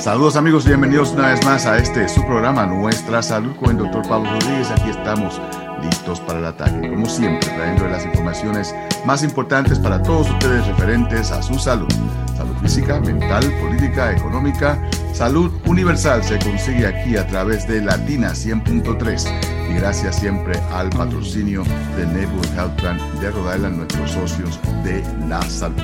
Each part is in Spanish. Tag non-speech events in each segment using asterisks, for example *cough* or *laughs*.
Saludos amigos, bienvenidos una vez más a este su programa Nuestra Salud con el doctor Pablo Rodríguez. Aquí estamos listos para el ataque, como siempre, trayendo las informaciones más importantes para todos ustedes referentes a su salud. Salud física, mental, política, económica, salud universal se consigue aquí a través de Latina 100.3 y gracias siempre al patrocinio de Neighborhood Health Plan de Rhode Island, nuestros socios de la salud.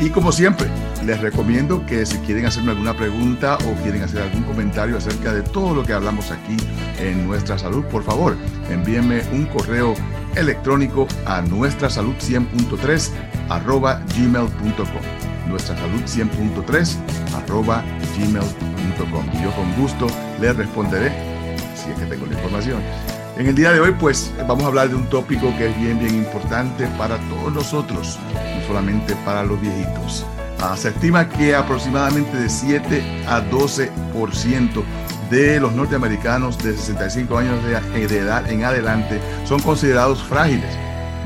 Y como siempre, les recomiendo que si quieren hacerme alguna pregunta o quieren hacer algún comentario acerca de todo lo que hablamos aquí en Nuestra Salud, por favor, envíenme un correo electrónico a nuestra salud 100.3 arroba gmail.com. Nuestra salud 100.3 arroba gmail.com. Yo con gusto les responderé si es que tengo la información. En el día de hoy, pues vamos a hablar de un tópico que es bien, bien importante para todos nosotros, no solamente para los viejitos. Ah, se estima que aproximadamente de 7 a 12% de los norteamericanos de 65 años de, edad en adelante son considerados frágiles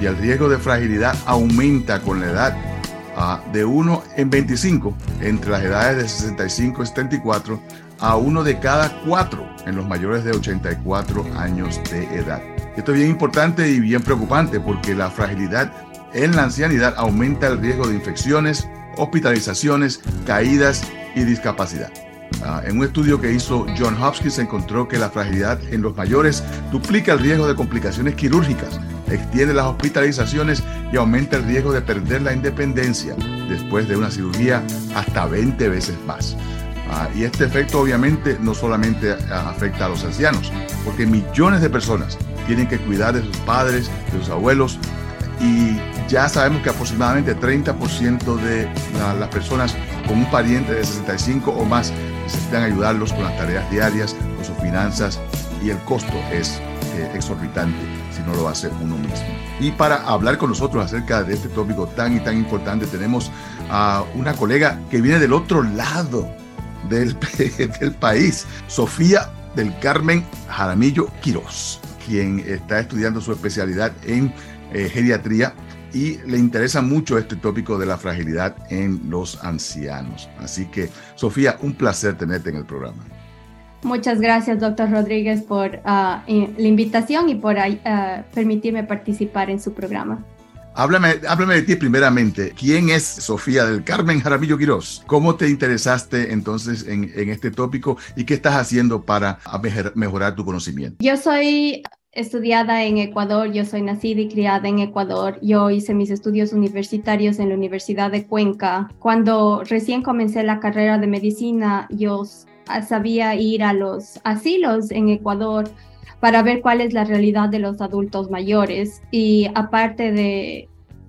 y el riesgo de fragilidad aumenta con la edad ah, de 1 en 25 entre las edades de 65 y 74 a uno de cada cuatro en los mayores de 84 años de edad. Esto es bien importante y bien preocupante porque la fragilidad en la ancianidad aumenta el riesgo de infecciones, hospitalizaciones, caídas y discapacidad. Ah, en un estudio que hizo John Hopkins se encontró que la fragilidad en los mayores duplica el riesgo de complicaciones quirúrgicas, extiende las hospitalizaciones y aumenta el riesgo de perder la independencia después de una cirugía hasta 20 veces más. Ah, y este efecto obviamente no solamente ah, afecta a los ancianos, porque millones de personas tienen que cuidar de sus padres, de sus abuelos, y ya sabemos que aproximadamente 30% de las personas con un pariente de 65 o más necesitan ayudarlos con las tareas diarias, con sus finanzas, y el costo es eh, exorbitante si no lo hace uno mismo. Y para hablar con nosotros acerca de este tópico tan y tan importante, tenemos a una colega que viene del otro lado del, *laughs* país, Sofía del Carmen Jaramillo Quirós, quien está estudiando su especialidad en eh, geriatría y le interesa mucho este tópico de la fragilidad en los ancianos. Así que, Sofía, un placer tenerte en el programa. Muchas gracias, doctor Rodríguez, por ah, la invitación y por ah, permitirme participar en su programa. Háblame, háblame de ti primeramente. ¿Quién es Sofía del Carmen Jaramillo Quirós? ¿Cómo te interesaste entonces en, en este tópico y qué estás haciendo para mejorar tu conocimiento? Yo soy estudiada en Ecuador, yo soy nacida y criada en Ecuador. Yo hice mis estudios universitarios en la Universidad de Cuenca. Cuando recién comencé la carrera de medicina, yo sabía ir a los asilos en Ecuador para ver cuál es la realidad de los adultos mayores y aparte de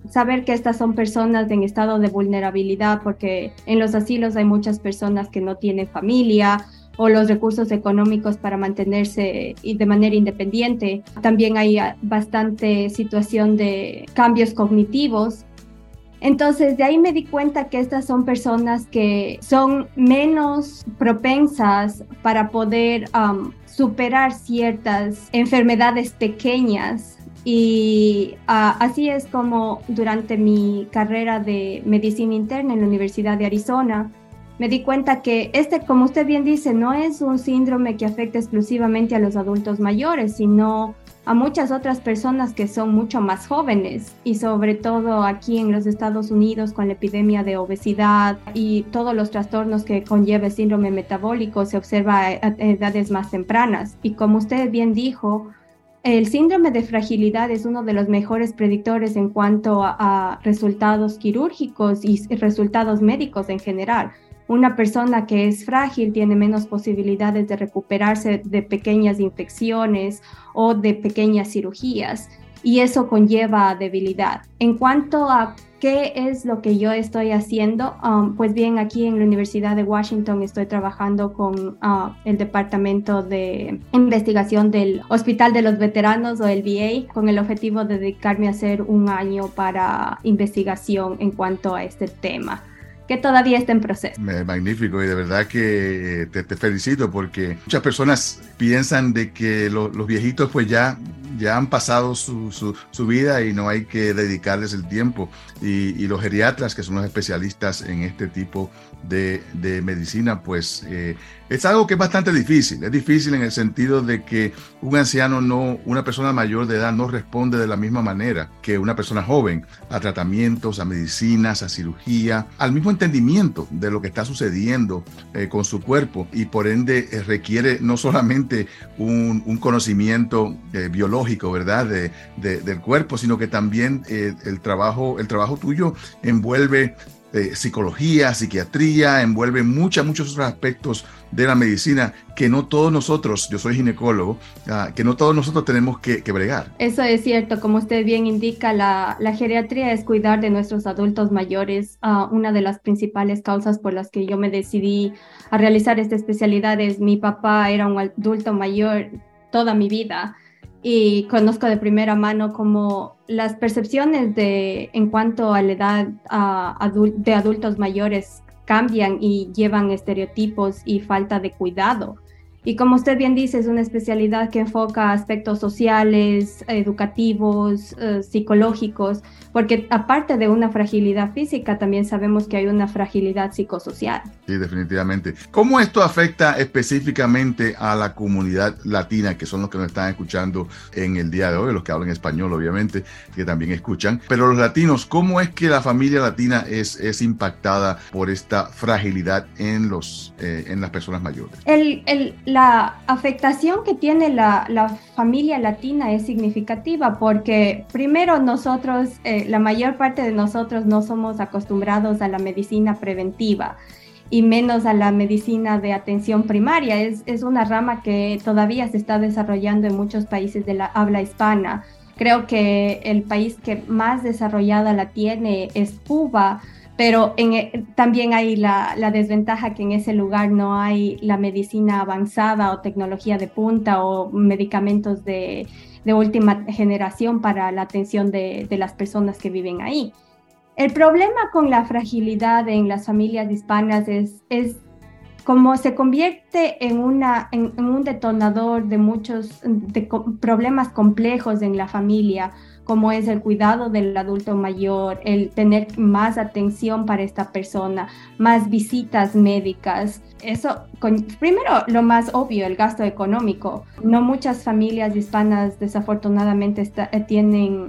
saber que estas son personas en estado de vulnerabilidad porque en los asilos hay muchas personas que no tienen familia o los recursos económicos para mantenerse de manera independiente. También hay bastante situación de cambios cognitivos. Entonces, de ahí me di cuenta que estas son personas que son menos propensas para poder superar ciertas enfermedades pequeñas y ah, así es como durante mi carrera de medicina interna en la Universidad de Arizona, me di cuenta que este, como usted bien dice, no es un síndrome que afecta exclusivamente a los adultos mayores, sino a muchas otras personas que son mucho más jóvenes y sobre todo aquí en los Estados Unidos con la epidemia de obesidad y todos los trastornos que conlleva el síndrome metabólico se observa a edades más tempranas. Y como usted bien dijo, el síndrome de fragilidad es uno de los mejores predictores en cuanto a, resultados quirúrgicos y resultados médicos en general. Una persona que es frágil tiene menos posibilidades de recuperarse de pequeñas infecciones o de pequeñas cirugías y eso conlleva debilidad. En cuanto a qué es lo que yo estoy haciendo, um, pues bien, aquí en la Universidad de Washington estoy trabajando con uh, el Departamento de Investigación del Hospital de los Veteranos o el VA con el objetivo de dedicarme a hacer un año para investigación en cuanto a este tema que todavía está en proceso. Magnífico y de verdad que te, felicito porque muchas personas piensan de que los viejitos pues ya ya han pasado su, su, vida y no hay que dedicarles el tiempo. Y, y, los geriatras, que son los especialistas en este tipo de, de medicina, pues eh, es algo que es bastante difícil. Es difícil en el sentido de que un anciano no, una persona mayor de edad no responde de la misma manera que una persona joven a tratamientos, a medicinas, a cirugía, al mismo entendimiento de lo que está sucediendo eh, con su cuerpo y por ende eh, requiere no solamente un, conocimiento eh, biológico, ¿verdad? De, del cuerpo, sino que también el, trabajo, el trabajo tuyo envuelve psicología, psiquiatría, envuelve muchos, muchos otros aspectos de la medicina que no todos nosotros, yo soy ginecólogo, ah, que no todos nosotros tenemos que, bregar. Eso es cierto, como usted bien indica, la, geriatría es cuidar de nuestros adultos mayores. Uh, una de las principales causas por las que yo me decidí a realizar esta especialidad es mi papá era un adulto mayor toda mi vida y conozco de primera mano como las percepciones de en cuanto a la edad de adultos mayores cambian y llevan estereotipos y falta de cuidado. Y como usted bien dice, es una especialidad que enfoca aspectos sociales, educativos, eh, psicológicos, porque aparte de una fragilidad física, también sabemos que hay una fragilidad psicosocial. Sí, definitivamente. ¿Cómo esto afecta específicamente a la comunidad latina, que son los que nos están escuchando en el día de hoy, los que hablan español, obviamente, que también escuchan? Pero los latinos, ¿cómo es que la familia latina es, es impactada por esta fragilidad en, los, eh, en las personas mayores? El, el la afectación que tiene la, familia latina es significativa porque primero nosotros, eh, la mayor parte de nosotros no somos acostumbrados a la medicina preventiva y menos a la medicina de atención primaria. Es, es una rama que todavía se está desarrollando en muchos países de la habla hispana. Creo que el país que más desarrollada la tiene es Cuba pero e, también hay la, desventaja que en ese lugar no hay la medicina avanzada o tecnología de punta o medicamentos de, última generación para la atención de, las personas que viven ahí. El problema con la fragilidad en las familias hispanas es, es como se convierte en, una, en, un detonador de muchos problemas complejos en la familia como es el cuidado del adulto mayor, el tener más atención para esta persona, más visitas médicas. Eso, primero, lo más obvio, el gasto económico. No muchas familias hispanas desafortunadamente eh, tienen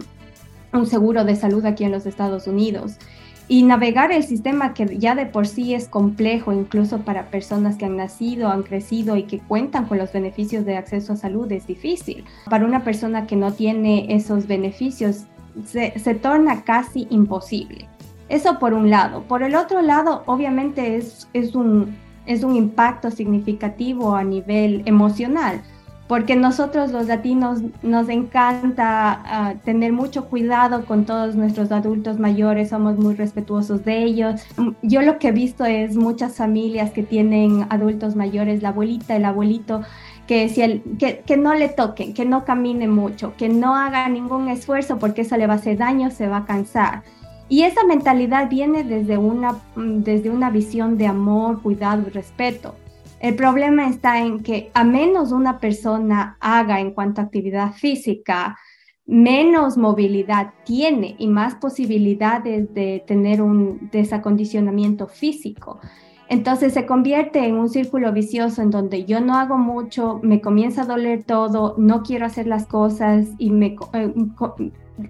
un seguro de salud aquí en los Estados Unidos y navegar el sistema que ya de por sí es complejo, incluso para personas que han nacido, han crecido y que cuentan con los beneficios de acceso a salud, es difícil. Para una persona que no tiene esos beneficios, se, torna casi imposible. Eso por un lado. Por el otro lado, obviamente es, es, un, es un impacto significativo a nivel emocional porque nosotros los latinos nos encanta ah, tener mucho cuidado con todos nuestros adultos mayores, somos muy respetuosos de ellos. Mm, yo lo que he visto es muchas familias que tienen adultos mayores, la abuelita, el abuelito, que, si el, que, que, no le toquen, que no camine mucho, que no haga ningún esfuerzo porque eso le va a hacer daño, se va a cansar. Y esa mentalidad viene desde una, mm, desde una visión de amor, cuidado y respeto. El problema está en que a menos una persona haga en cuanto a actividad física, menos movilidad tiene y más posibilidades de tener un desacondicionamiento físico. Entonces se convierte en un círculo vicioso en donde yo no hago mucho, me comienza a doler todo, no quiero hacer las cosas y me, eh,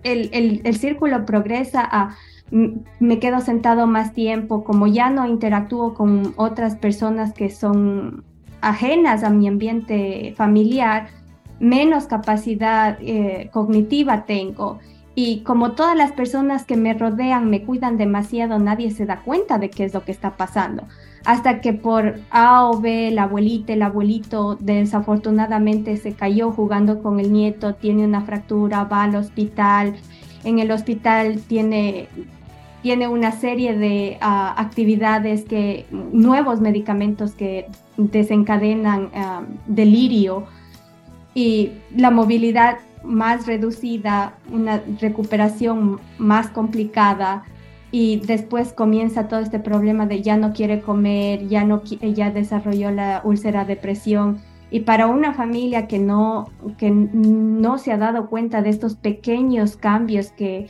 el, el círculo progresa a me quedo sentado más tiempo, como ya no interactúo con otras personas que son ajenas a mi ambiente familiar, menos capacidad eh, cognitiva tengo. Y como todas las personas que me rodean me cuidan demasiado, nadie se da cuenta de qué es lo que está pasando. Hasta que por A o B, la abuelita, el abuelito desafortunadamente se cayó jugando con el nieto, tiene una fractura, va al hospital, en el hospital tiene, tiene una serie de ah, actividades que, nuevos medicamentos que desencadenan ah, delirio y la movilidad más reducida, una recuperación más complicada y después comienza todo este problema de ya no quiere comer, ya no ya desarrolló la úlcera de presión Y para una familia que no, que no se ha dado cuenta de estos pequeños cambios que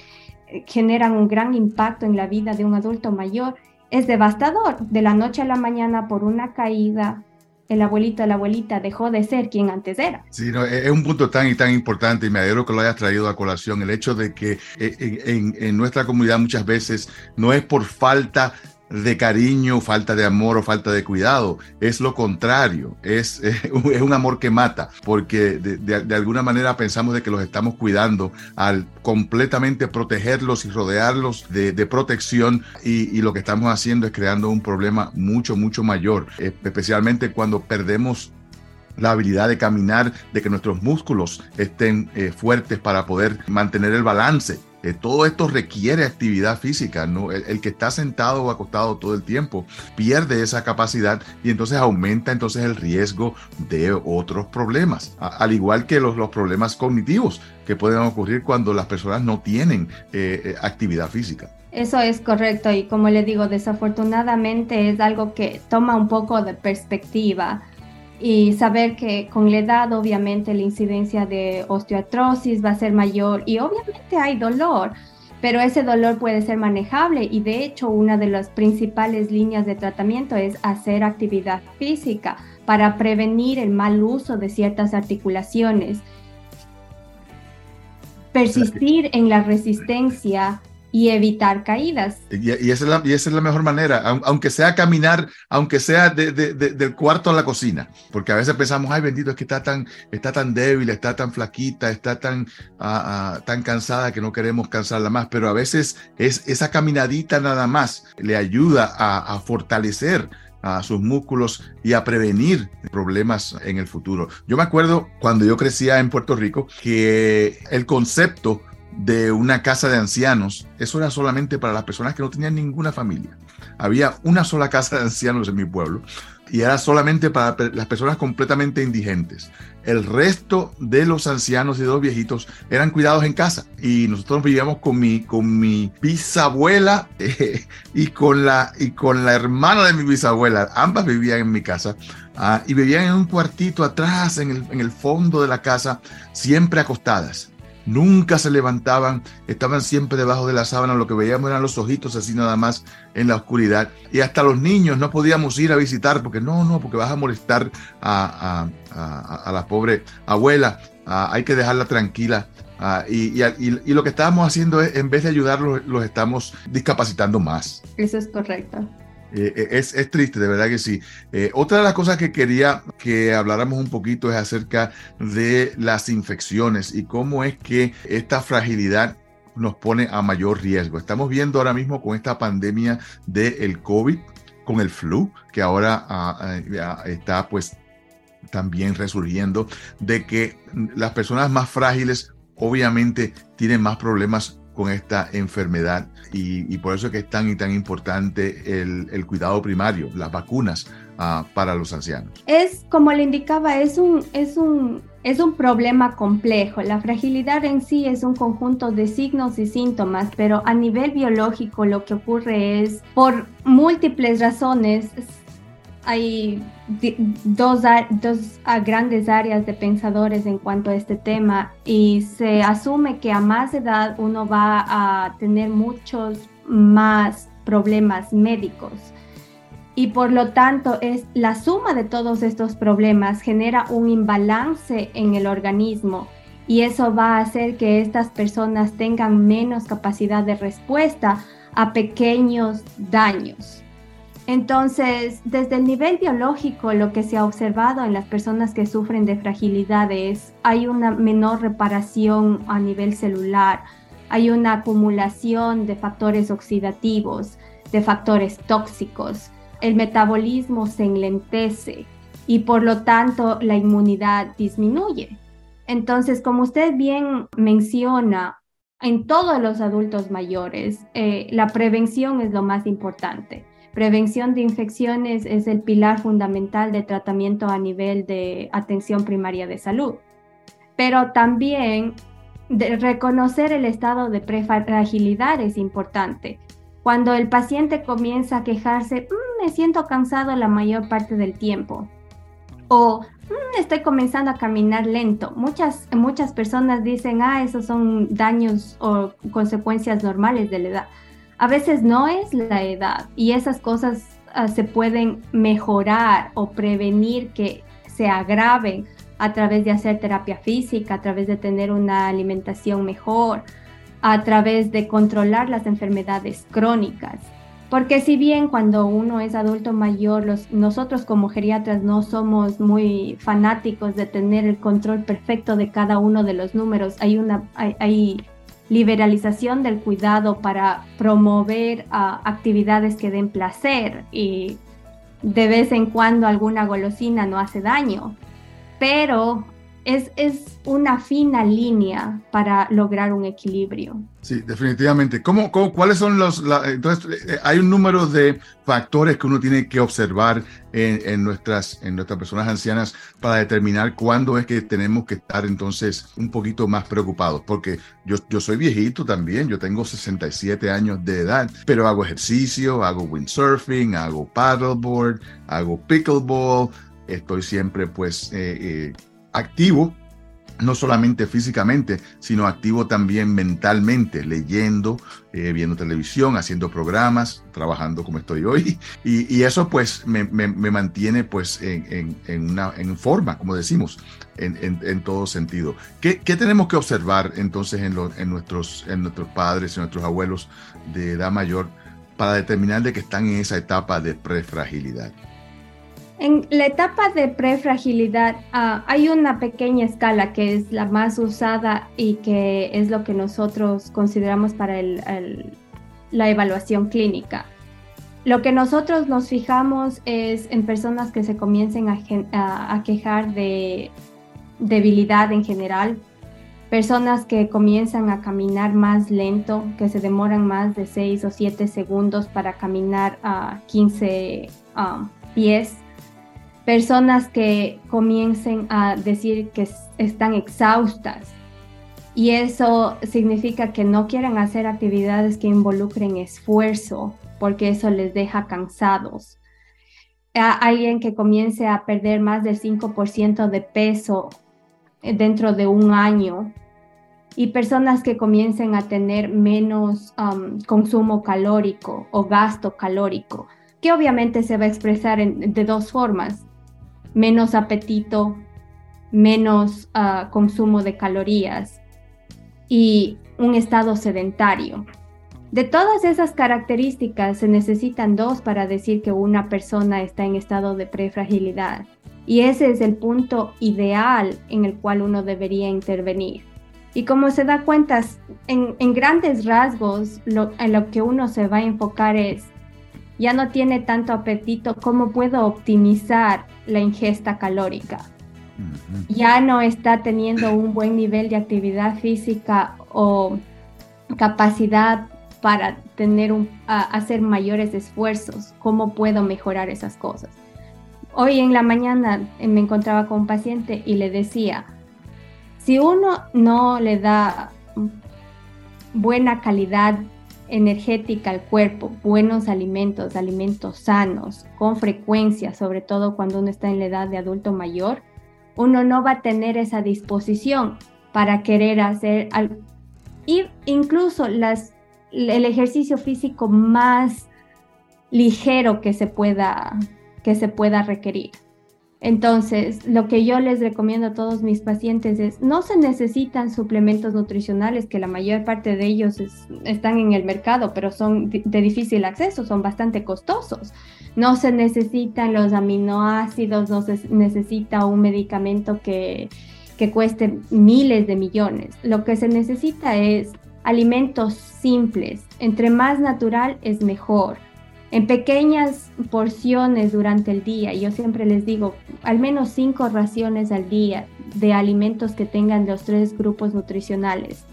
generan un gran impacto en la vida de un adulto mayor, es devastador. De la noche a la mañana por una caída, el abuelito, la abuelita dejó de ser quien antes era. Sí, es un punto tan y tan importante y me alegro que lo hayas traído a colación, el hecho de que eh, en, en nuestra comunidad muchas veces no es por falta de cariño, falta de amor o falta de cuidado. Es lo contrario, es, *laughs* es un amor que mata, porque de, alguna manera pensamos de que los estamos cuidando al completamente protegerlos y rodearlos de, protección y, lo que estamos haciendo es creando un problema mucho, mucho mayor, especialmente cuando perdemos la habilidad de caminar, de que nuestros músculos estén eh, fuertes para poder mantener el balance eh, todo esto requiere actividad física, ¿no? El, que está sentado o acostado todo el tiempo pierde esa capacidad y entonces aumenta entonces el riesgo de otros problemas, al igual que los, los, problemas cognitivos que pueden ocurrir cuando las personas no tienen eh, eh, actividad física. Eso es correcto y como le digo, desafortunadamente es algo que toma un poco de perspectiva y saber que con la edad obviamente la incidencia de osteoartrosis va a ser mayor y obviamente hay dolor, pero ese dolor puede ser manejable y de hecho una de las principales líneas de tratamiento es hacer actividad física para prevenir el mal uso de ciertas articulaciones. Persistir en la resistencia y evitar caídas. Y, esa, es la, y esa es la mejor manera, aunque sea caminar, aunque sea del cuarto a la cocina, porque a veces pensamos, ay bendito, es que está tan, está tan débil, está tan flaquita, está tan, ah, ah, tan cansada que no queremos cansarla más, pero a veces es esa caminadita nada más le ayuda a fortalecer a sus músculos y a prevenir problemas en el futuro. Yo me acuerdo cuando yo crecía en Puerto Rico que el concepto de una casa de ancianos, eso era solamente para las personas que no tenían ninguna familia. Había una sola casa de ancianos en mi pueblo y era solamente para las personas completamente indigentes. El resto de los ancianos y de los viejitos eran cuidados en casa y nosotros vivíamos con mi, con mi bisabuela *laughs* y, con la, y con la hermana de mi bisabuela. Ambas vivían en mi casa ah, y vivían en un cuartito atrás, en el, en el fondo de la casa, siempre acostadas nunca se levantaban, estaban siempre debajo de la sábana, lo que veíamos eran los ojitos así nada más en la oscuridad. Y hasta los niños no podíamos ir a visitar porque no, no, porque vas a molestar a, la pobre abuela, hay que dejarla tranquila. Y, y, lo que estábamos haciendo es, en vez de ayudarlos, los estamos discapacitando más. Eso es correcto. Eh, eh, es, es, triste, de verdad que sí. Eh, otra de las cosas que quería que habláramos un poquito es acerca de las infecciones y cómo es que esta fragilidad nos pone a mayor riesgo. Estamos viendo ahora mismo con esta pandemia del COVID, con el flu, que ahora ah, ah, está pues también resurgiendo, de que las personas más frágiles obviamente tienen más problemas con esta enfermedad y, por eso es que es tan y tan importante el, cuidado primario, las vacunas ah, para los ancianos. Es, como le indicaba, es un, es, un, es un problema complejo. La fragilidad en sí es un conjunto de signos y síntomas, pero a nivel biológico lo que ocurre es, por múltiples razones, hay dos, dos grandes áreas de pensadores en cuanto a este tema y se asume que a más edad uno va a tener muchos más problemas médicos y por lo tanto es la suma de todos estos problemas genera un imbalance en el organismo y eso va a hacer que estas personas tengan menos capacidad de respuesta a pequeños daños. Entonces, desde el nivel biológico, lo que se ha observado en las personas que sufren de fragilidad es hay una menor reparación a nivel celular, hay una acumulación de factores oxidativos, de factores tóxicos, el metabolismo se enlentece y por lo tanto la inmunidad disminuye. Entonces, como usted bien menciona, en todos los adultos mayores, eh, la prevención es lo más importante Prevención de infecciones es el pilar fundamental de tratamiento a nivel de atención primaria de salud. Pero también reconocer el estado de prefragilidad es importante. Cuando el paciente comienza a quejarse, mm, me siento cansado la mayor parte del tiempo. O mm, estoy comenzando a caminar lento. Muchas, muchas personas dicen, ah, esos son daños o consecuencias normales de la edad. A veces no es la edad y esas cosas ah, se pueden mejorar o prevenir que se agraven a través de hacer terapia física, a través de tener una alimentación mejor, a través de controlar las enfermedades crónicas. Porque si bien cuando uno es adulto mayor, los, nosotros como geriatras no somos muy fanáticos de tener el control perfecto de cada uno de los números, hay una hay, liberalización del cuidado para promover ah, actividades que den placer y de vez en cuando alguna golosina no hace daño. Pero es, es, una fina línea para lograr un equilibrio. Sí, definitivamente. ¿Cómo, cuáles son los... entonces, eh, hay un número de factores que uno tiene que observar en, nuestras, en nuestras personas ancianas para determinar cuándo es que tenemos que estar entonces un poquito más preocupados. Porque yo, yo soy viejito también, yo tengo 67 años de edad, pero hago ejercicio, hago windsurfing, hago paddleboard, hago pickleball, estoy siempre pues eh, eh, activo, no solamente físicamente, sino activo también mentalmente, leyendo, eh, viendo televisión, haciendo programas, trabajando como estoy hoy. *laughs* Y, eso pues me, mantiene pues en, una, en forma, como decimos, en, todo sentido. ¿Qué, tenemos que observar entonces en, nuestros, en nuestros padres y nuestros abuelos de edad mayor para determinar de que están en esa etapa de prefragilidad? En la etapa de prefragilidad ah, hay una pequeña escala que es la más usada y que es lo que nosotros consideramos para la evaluación clínica. Lo que nosotros nos fijamos es en personas que se comiencen a, quejar de debilidad en general, personas que comienzan a caminar más lento, que se demoran más de 6 o 7 segundos para caminar a 15 ah, pies personas que comiencen a decir que están exhaustas y eso significa que no quieren hacer actividades que involucren esfuerzo porque eso les deja cansados. alguien que comience a perder más del 5% de peso dentro de un año y personas que comiencen a tener menos um, consumo calórico o gasto calórico, que obviamente se va a expresar de dos formas menos apetito, menos ah, consumo de calorías y un estado sedentario. De todas esas características se necesitan dos para decir que una persona está en estado de prefragilidad y ese es el punto ideal en el cual uno debería intervenir. Y como se da cuenta, en, grandes rasgos, en lo que uno se va a enfocar es ya no tiene tanto apetito, ¿cómo puedo optimizar la ingesta calórica? Ya no está teniendo un buen nivel de actividad física o capacidad para tener un, hacer mayores esfuerzos. ¿Cómo puedo mejorar esas cosas? Hoy en la mañana eh, me encontraba con un paciente y le decía, si uno no le da buena calidad energética al cuerpo, buenos alimentos, alimentos sanos, con frecuencia, sobre todo cuando uno está en la edad de adulto mayor, uno no va a tener esa disposición para querer hacer. Y incluso las, el ejercicio físico más ligero que se pueda, que se pueda requerir. Entonces, lo que yo les recomiendo a todos mis pacientes es, no se necesitan suplementos nutricionales, que la mayor parte de ellos están en el mercado, pero son de difícil acceso, son bastante costosos. No se necesitan los aminoácidos, no se necesita un medicamento que, que cueste miles de millones. Lo que se necesita es alimentos simples. Entre más natural es mejor en pequeñas porciones durante el día. Yo siempre les digo, al menos cinco raciones al día de alimentos que tengan los tres grupos nutricionales.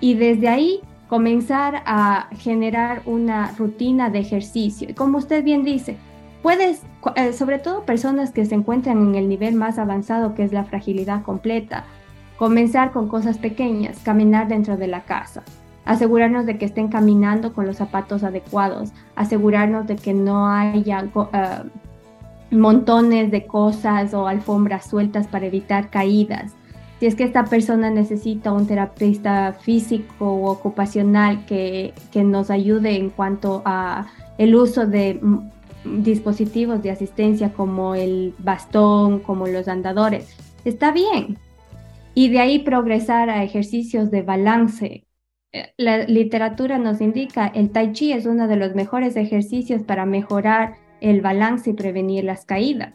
Y desde ahí comenzar a generar una rutina de ejercicio. Y como usted bien dice, puedes, eh, sobre todo personas que se encuentran en el nivel más avanzado, que es la fragilidad completa, comenzar con cosas pequeñas, caminar dentro de la casa, asegurarnos de que estén caminando con los zapatos adecuados, asegurarnos de que no haya eh, montones de cosas o alfombras sueltas para evitar caídas. Si es que esta persona necesita un terapeuta físico o ocupacional que, que nos ayude en cuanto a el uso de dispositivos de asistencia como el bastón, como los andadores, está bien. Y de ahí progresar a ejercicios de balance. Eh, la literatura nos indica el tai chi es uno de los mejores ejercicios para mejorar el balance y prevenir las caídas.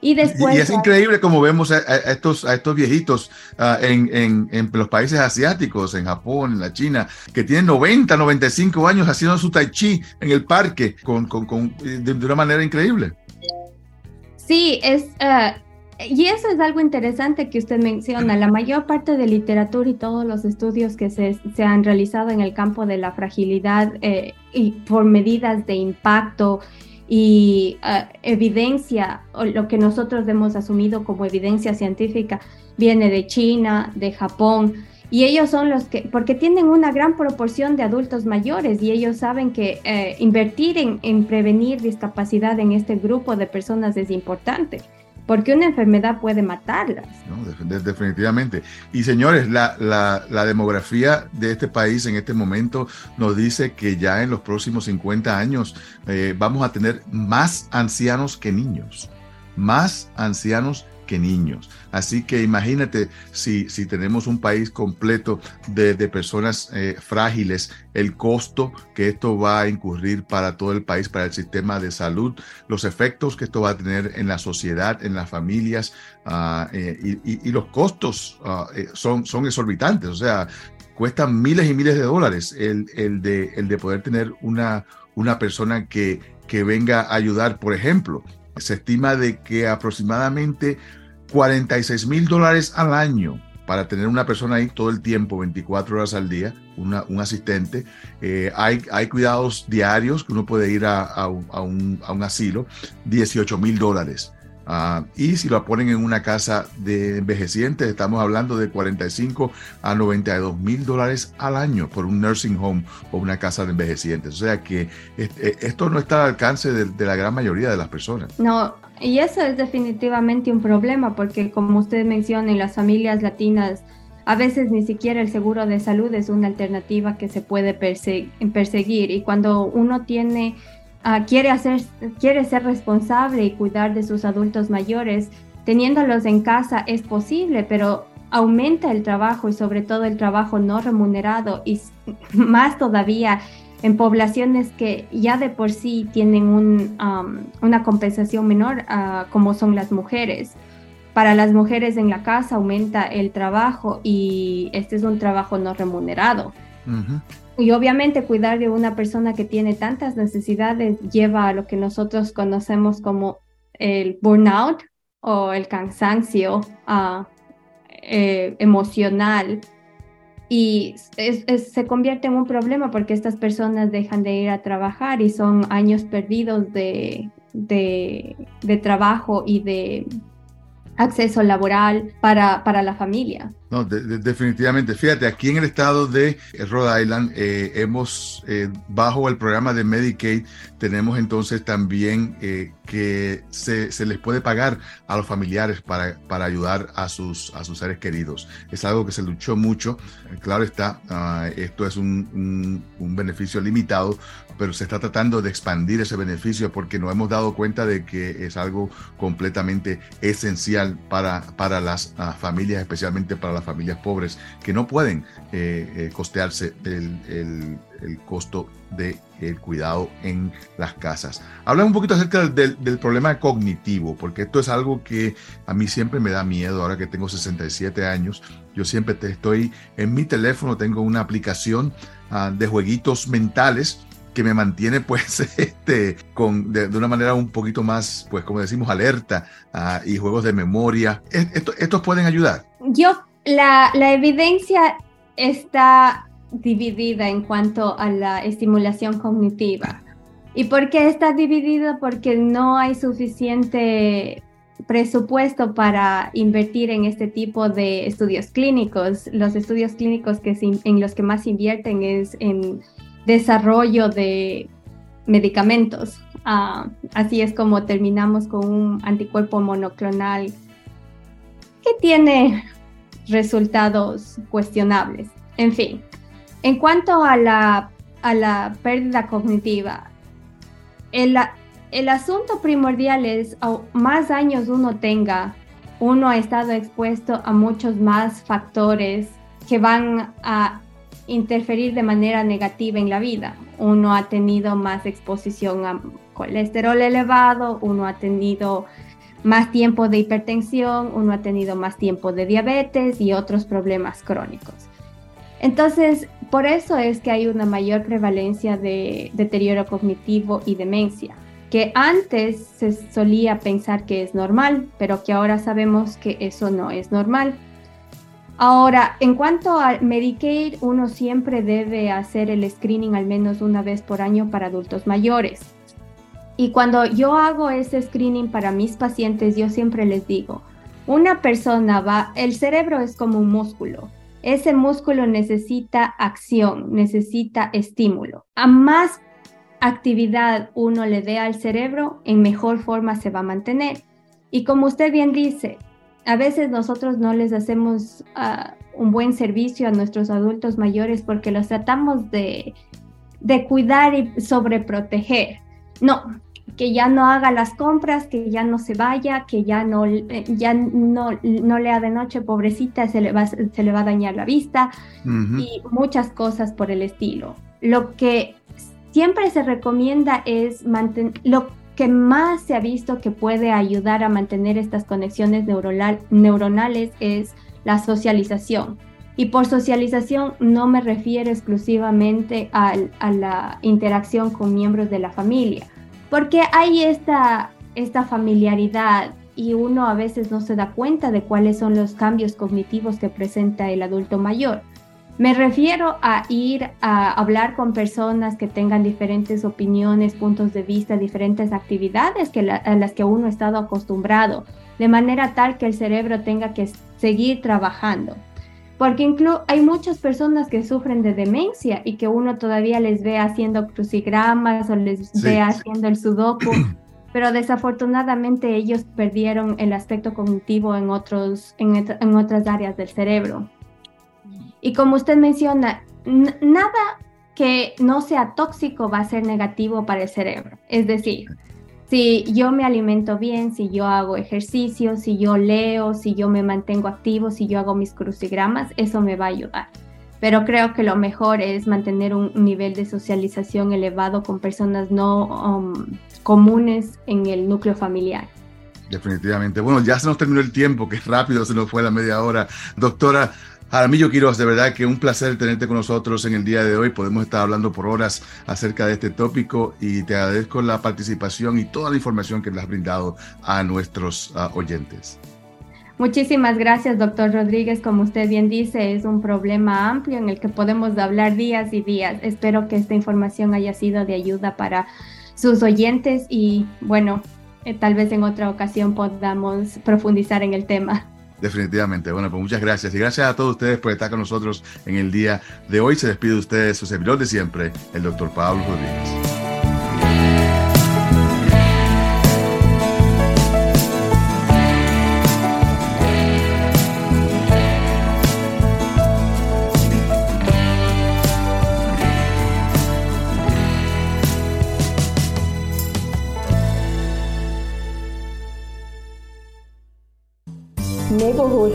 Y, después, y es increíble como vemos a, estos, a estos viejitos ah, en, en, en, los países asiáticos, en Japón, en la China, que tienen 90, 95 años haciendo su tai chi en el parque con, con, con de, una manera increíble. Sí, es, uh, y eso es algo interesante que usted menciona. La mayor parte de literatura y todos los estudios que se, se han realizado en el campo de la fragilidad eh, y por medidas de impacto, y uh, evidencia, o lo que nosotros hemos asumido como evidencia científica, viene de China, de Japón, y ellos son los que, porque tienen una gran proporción de adultos mayores y ellos saben que eh, invertir en, en prevenir discapacidad en este grupo de personas es importante porque una enfermedad puede matarlas. No, definitivamente. Y señores, la, la, demografía de este país en este momento nos dice que ya en los próximos 50 años eh, vamos a tener más ancianos que niños. Más ancianos niños. Así que imagínate si, si tenemos un país completo de, personas eh, frágiles, el costo que esto va a incurrir para todo el país, para el sistema de salud, los efectos que esto va a tener en la sociedad, en las familias ah, eh, y, los costos ah, eh, son, son exorbitantes. O sea, cuestan miles y miles de dólares el, el, de, el de poder tener una, una persona que, que venga a ayudar, por ejemplo. Se estima de que aproximadamente 46 mil dólares al año para tener una persona ahí todo el tiempo, 24 horas al día, un asistente. Eh, hay, hay cuidados diarios que uno puede ir a, un, asilo, 18 mil dólares. Ah, y si lo ponen en una casa de envejecientes, estamos hablando de 45 a 92 mil dólares al año por un nursing home o una casa de envejecientes. O sea que eh, esto no está al alcance de, de la gran mayoría de las personas. No, y eso es definitivamente un problema porque como usted menciona, en las familias latinas a veces ni siquiera el seguro de salud es una alternativa que se puede perseguir. Y cuando uno tiene uh, quiere hacer quiere ser responsable y cuidar de sus adultos mayores, teniéndolos en casa es posible, pero aumenta el trabajo y sobre todo el trabajo no remunerado y *laughs* más todavía en poblaciones que ya de por sí tienen un, una compensación menor, uh, como son las mujeres. Para las mujeres en la casa aumenta el trabajo y este es un trabajo no remunerado. Y obviamente cuidar de una persona que tiene tantas necesidades lleva a lo que nosotros conocemos como el burnout o el cansancio uh, eh, emocional y se convierte en un problema porque estas personas dejan de ir a trabajar y son años perdidos de, de, de trabajo y de acceso laboral para, para la familia. No, definitivamente. Fíjate, aquí en el estado de Rhode Island eh, hemos, eh, bajo el programa de Medicaid, tenemos entonces también eh, que se, se, les puede pagar a los familiares para, para ayudar a sus, a sus seres queridos. Es algo que se luchó mucho. Claro está, ah, esto es un, un, un beneficio limitado, pero se está tratando de expandir ese beneficio porque nos hemos dado cuenta de que es algo completamente esencial para, para las ah, familias, especialmente para las familias pobres, que no pueden eh, eh, costearse el, costo del el cuidado en las casas. Habla un poquito acerca del, del, problema cognitivo, porque esto es algo que a mí siempre me da miedo, ahora que tengo 67 años, yo siempre te estoy en mi teléfono, tengo una aplicación ah, de jueguitos mentales que me mantiene pues *laughs* este, con, de, una manera un poquito más, pues como decimos, alerta ah, y juegos de memoria. Esto, ¿Estos pueden ayudar? Yo, la, la evidencia está dividida en cuanto a la estimulación cognitiva. ¿Y por qué está dividida? Porque no hay suficiente presupuesto para invertir en este tipo de estudios clínicos. Los estudios clínicos que en los que más invierten es en desarrollo de medicamentos. Ah, así es como terminamos con un anticuerpo monoclonal que tiene resultados cuestionables. En fin, en cuanto a la, a la pérdida cognitiva, el, el asunto primordial es, más años uno tenga, uno ha estado expuesto a muchos más factores que van a interferir de manera negativa en la vida. Uno ha tenido más exposición a colesterol elevado, uno ha tenido más tiempo de hipertensión, uno ha tenido más tiempo de diabetes y otros problemas crónicos. Entonces, por eso es que hay una mayor prevalencia de deterioro cognitivo y demencia, que antes se solía pensar que es normal, pero que ahora sabemos que eso no es normal. Ahora, en cuanto al Medicaid, uno siempre debe hacer el screening al menos una vez por año para adultos mayores. Y cuando yo hago ese screening para mis pacientes, yo siempre les digo, una persona va, el cerebro es como un músculo. Ese músculo necesita acción, necesita estímulo. A más actividad uno le dé al cerebro, en mejor forma se va a mantener. Y como usted bien dice, a veces nosotros no les hacemos ah, un buen servicio a nuestros adultos mayores porque los tratamos de, de cuidar y sobreproteger. No, que ya no haga las compras, que ya no se vaya, que ya no, eh, ya no, no lea de noche, pobrecita, se le va, se le va a dañar la vista y muchas cosas por el estilo. Lo que siempre se recomienda es mantener, lo que más se ha visto que puede ayudar a mantener estas conexiones neuronales es la socialización. Y por socialización no me refiero exclusivamente a la interacción con miembros de la familia, porque hay esta, esta familiaridad y uno a veces no se da cuenta de cuáles son los cambios cognitivos que presenta el adulto mayor. Me refiero a ir a hablar con personas que tengan diferentes opiniones, puntos de vista, diferentes actividades que a las que uno ha estado acostumbrado, de manera tal que el cerebro tenga que seguir trabajando porque hay muchas personas que sufren de demencia y que uno todavía les ve haciendo crucigramas o les ve haciendo el sudoku, *clears throat* pero desafortunadamente ellos perdieron el aspecto cognitivo en, otros, en, otras áreas del cerebro. Y como usted menciona, nada que no sea tóxico va a ser negativo para el cerebro. Es decir, si yo me alimento bien, si yo hago ejercicio, si yo leo, si yo me mantengo activo, si yo hago mis crucigramas, eso me va a ayudar. Pero creo que lo mejor es mantener un nivel de socialización elevado con personas no um, comunes en el núcleo familiar. Definitivamente. Bueno, ya se nos terminó el tiempo, que rápido se nos fue la media hora. Doctora, Aramillo Quiroz, de verdad que un placer tenerte con nosotros en el día de hoy. Podemos estar hablando por horas acerca de este tópico y te agradezco la participación y toda la información que le has brindado a nuestros ah, oyentes. Muchísimas gracias, doctor Rodríguez. Como usted bien dice, es un problema amplio en el que podemos hablar días y días. Espero que esta información haya sido de ayuda para sus oyentes y bueno, eh, tal vez en otra ocasión podamos profundizar en el tema. Definitivamente. Bueno, pues muchas gracias. Y gracias a todos ustedes por estar con nosotros en el día de hoy. Se despide de ustedes su servidor de siempre, el doctor Pablo Rodríguez.